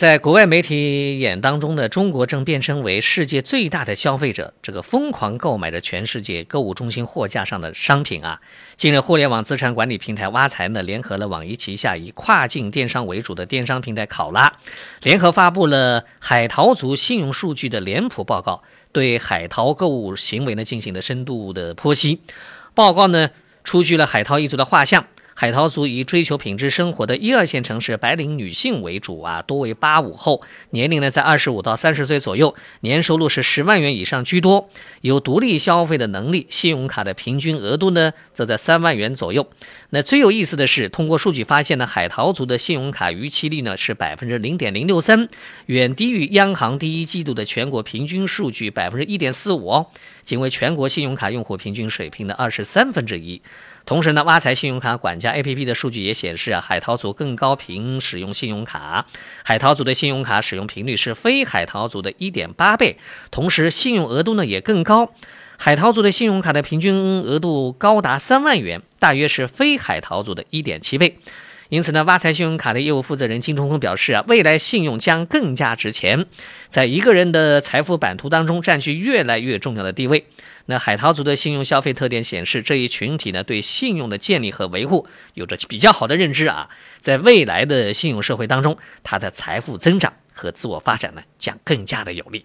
在国外媒体眼当中呢，中国正变身为世界最大的消费者，这个疯狂购买着全世界购物中心货架上的商品啊。近日，互联网资产管理平台挖财呢，联合了网易旗下以跨境电商为主的电商平台考拉，联合发布了海淘族信用数据的脸谱报告，对海淘购物行为呢进行了深度的剖析。报告呢，出具了海淘一族的画像。海淘族以追求品质生活的一二线城市白领女性为主啊，多为八五后，年龄呢在二十五到三十岁左右，年收入是十万元以上居多，有独立消费的能力，信用卡的平均额度呢则在三万元左右。那最有意思的是，通过数据发现呢，海淘族的信用卡逾期率呢是百分之零点零六三，远低于央行第一季度的全国平均数据百分之一点四五哦，仅为全国信用卡用户平均水平的二十三分之一。同时呢，挖财信用卡管家 APP 的数据也显示啊，海淘族更高频使用信用卡，海淘族的信用卡使用频率是非海淘族的一点八倍，同时信用额度呢也更高，海淘族的信用卡的平均额度高达三万元，大约是非海淘族的一点七倍。因此呢，挖财信用卡的业务负责人金冲锋表示啊，未来信用将更加值钱，在一个人的财富版图当中占据越来越重要的地位。那海淘族的信用消费特点显示，这一群体呢对信用的建立和维护有着比较好的认知啊，在未来的信用社会当中，他的财富增长和自我发展呢将更加的有利。